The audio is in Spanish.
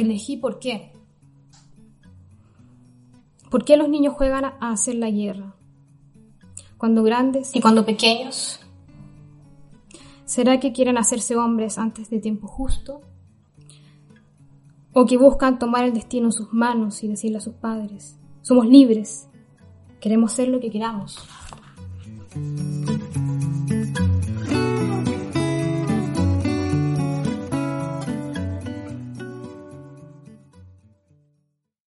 Elegí por qué. ¿Por qué los niños juegan a hacer la guerra? Cuando grandes y cuando pequeños. ¿Será que quieren hacerse hombres antes de tiempo justo? ¿O que buscan tomar el destino en sus manos y decirle a sus padres, somos libres, queremos ser lo que queramos?